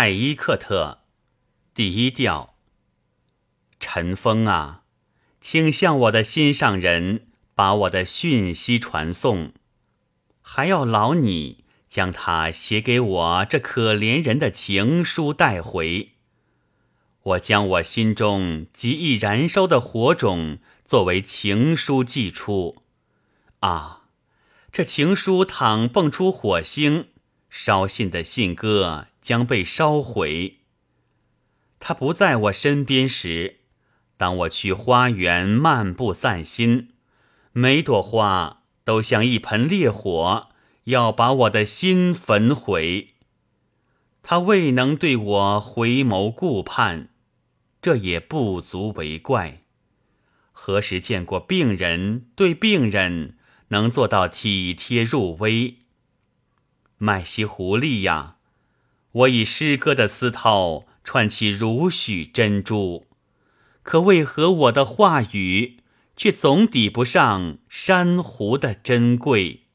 泰伊克特，第一调。陈峰啊，请向我的心上人把我的讯息传送，还要劳你将他写给我这可怜人的情书带回。我将我心中极易燃烧的火种作为情书寄出。啊，这情书倘蹦出火星，烧信的信鸽将被烧毁。他不在我身边时，当我去花园漫步散心，每朵花都像一盆烈火，要把我的心焚毁。他未能对我回眸顾盼。这也不足为怪。何时见过病人对病人能做到体贴入微？麦西狐狸呀，我以诗歌的丝绦串起如许珍珠，可为何我的话语却总抵不上珊瑚的珍贵？